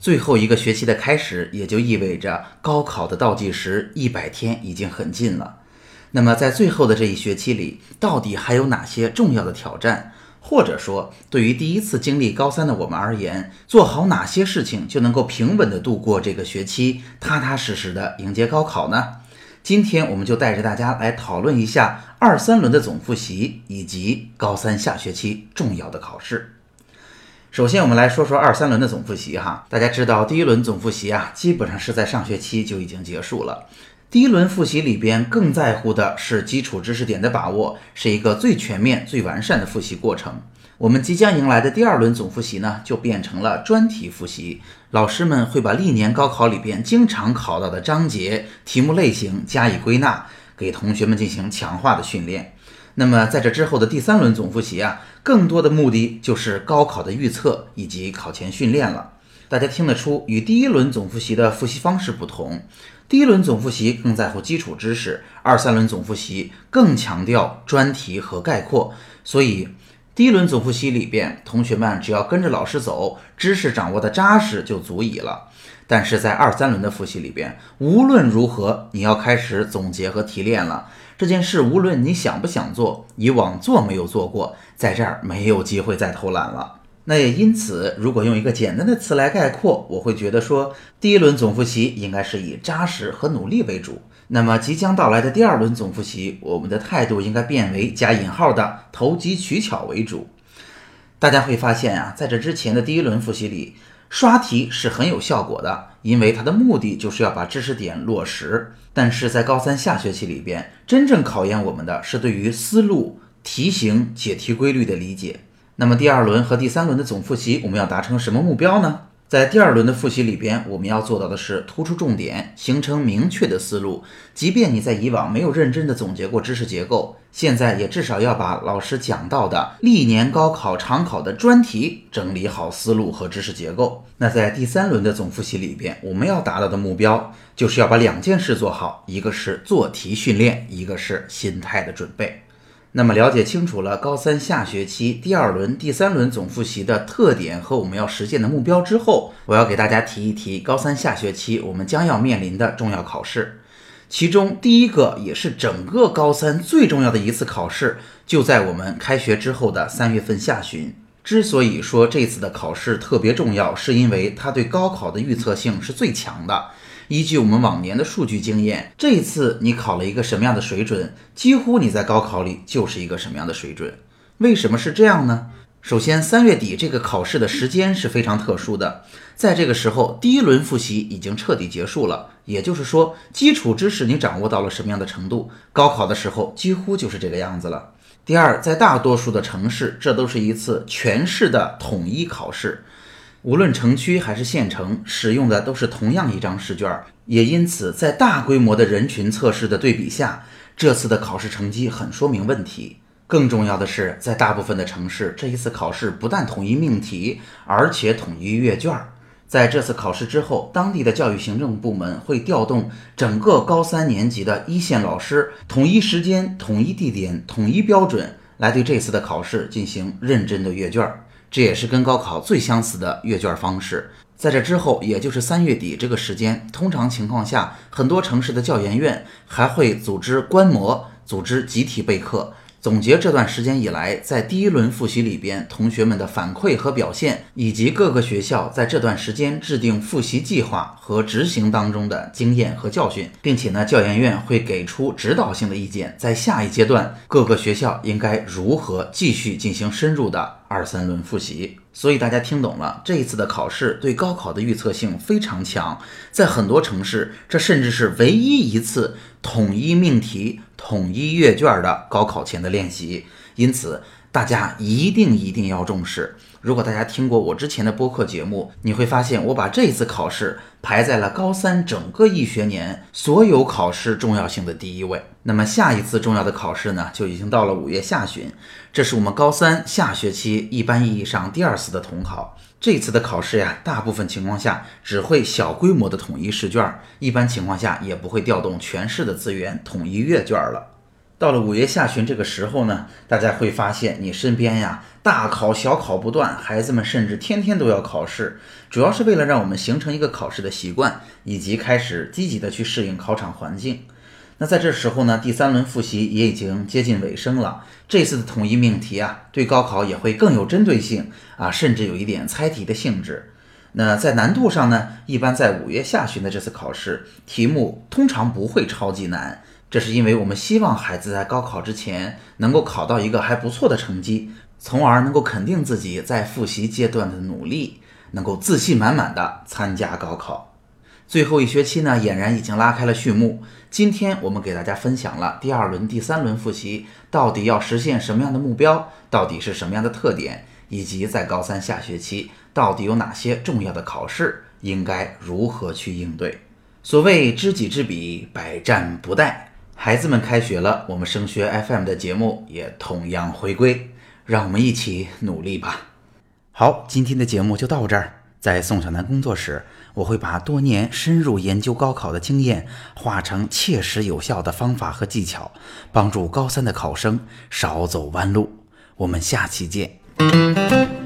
最后一个学期的开始，也就意味着高考的倒计时一百天已经很近了。那么，在最后的这一学期里，到底还有哪些重要的挑战？或者说，对于第一次经历高三的我们而言，做好哪些事情就能够平稳地度过这个学期，踏踏实实地迎接高考呢？今天，我们就带着大家来讨论一下二三轮的总复习以及高三下学期重要的考试。首先，我们来说说二三轮的总复习哈。大家知道，第一轮总复习啊，基本上是在上学期就已经结束了。第一轮复习里边更在乎的是基础知识点的把握，是一个最全面、最完善的复习过程。我们即将迎来的第二轮总复习呢，就变成了专题复习。老师们会把历年高考里边经常考到的章节、题目类型加以归纳，给同学们进行强化的训练。那么在这之后的第三轮总复习啊，更多的目的就是高考的预测以及考前训练了。大家听得出，与第一轮总复习的复习方式不同。第一轮总复习更在乎基础知识，二三轮总复习更强调专题和概括。所以，第一轮总复习里边，同学们只要跟着老师走，知识掌握的扎实就足以了。但是在二三轮的复习里边，无论如何，你要开始总结和提炼了。这件事，无论你想不想做，以往做没有做过，在这儿没有机会再偷懒了。那也因此，如果用一个简单的词来概括，我会觉得说，第一轮总复习应该是以扎实和努力为主。那么即将到来的第二轮总复习，我们的态度应该变为加引号的投机取巧为主。大家会发现啊，在这之前的第一轮复习里，刷题是很有效果的，因为它的目的就是要把知识点落实。但是在高三下学期里边，真正考验我们的是对于思路、题型、解题规律的理解。那么第二轮和第三轮的总复习，我们要达成什么目标呢？在第二轮的复习里边，我们要做到的是突出重点，形成明确的思路。即便你在以往没有认真的总结过知识结构，现在也至少要把老师讲到的历年高考常考的专题整理好思路和知识结构。那在第三轮的总复习里边，我们要达到的目标，就是要把两件事做好，一个是做题训练，一个是心态的准备。那么了解清楚了高三下学期第二轮、第三轮总复习的特点和我们要实现的目标之后，我要给大家提一提高三下学期我们将要面临的重要考试。其中第一个也是整个高三最重要的一次考试，就在我们开学之后的三月份下旬。之所以说这次的考试特别重要，是因为它对高考的预测性是最强的。依据我们往年的数据经验，这一次你考了一个什么样的水准，几乎你在高考里就是一个什么样的水准。为什么是这样呢？首先，三月底这个考试的时间是非常特殊的，在这个时候，第一轮复习已经彻底结束了，也就是说，基础知识你掌握到了什么样的程度，高考的时候几乎就是这个样子了。第二，在大多数的城市，这都是一次全市的统一考试。无论城区还是县城，使用的都是同样一张试卷，也因此在大规模的人群测试的对比下，这次的考试成绩很说明问题。更重要的是，在大部分的城市，这一次考试不但统一命题，而且统一阅卷。在这次考试之后，当地的教育行政部门会调动整个高三年级的一线老师，统一时间、统一地点、统一标准，来对这次的考试进行认真的阅卷。这也是跟高考最相似的阅卷方式。在这之后，也就是三月底这个时间，通常情况下，很多城市的教研院还会组织观摩，组织集体备课。总结这段时间以来，在第一轮复习里边同学们的反馈和表现，以及各个学校在这段时间制定复习计划和执行当中的经验和教训，并且呢，教研院会给出指导性的意见，在下一阶段各个学校应该如何继续进行深入的二三轮复习。所以大家听懂了，这一次的考试对高考的预测性非常强，在很多城市，这甚至是唯一一次统一命题、统一阅卷的高考前的练习。因此，大家一定一定要重视。如果大家听过我之前的播客节目，你会发现我把这次考试排在了高三整个一学年所有考试重要性的第一位。那么下一次重要的考试呢，就已经到了五月下旬，这是我们高三下学期一般意义上第二次的统考。这次的考试呀，大部分情况下只会小规模的统一试卷，一般情况下也不会调动全市的资源统一阅卷了。到了五月下旬这个时候呢，大家会发现你身边呀大考小考不断，孩子们甚至天天都要考试，主要是为了让我们形成一个考试的习惯，以及开始积极的去适应考场环境。那在这时候呢，第三轮复习也已经接近尾声了，这次的统一命题啊，对高考也会更有针对性啊，甚至有一点猜题的性质。那在难度上呢，一般在五月下旬的这次考试，题目通常不会超级难。这是因为我们希望孩子在高考之前能够考到一个还不错的成绩，从而能够肯定自己在复习阶段的努力，能够自信满满的参加高考。最后一学期呢，俨然已经拉开了序幕。今天我们给大家分享了第二轮、第三轮复习到底要实现什么样的目标，到底是什么样的特点，以及在高三下学期到底有哪些重要的考试，应该如何去应对。所谓知己知彼，百战不殆。孩子们开学了，我们升学 FM 的节目也同样回归，让我们一起努力吧。好，今天的节目就到这儿。在宋小南工作室，我会把多年深入研究高考的经验，化成切实有效的方法和技巧，帮助高三的考生少走弯路。我们下期见。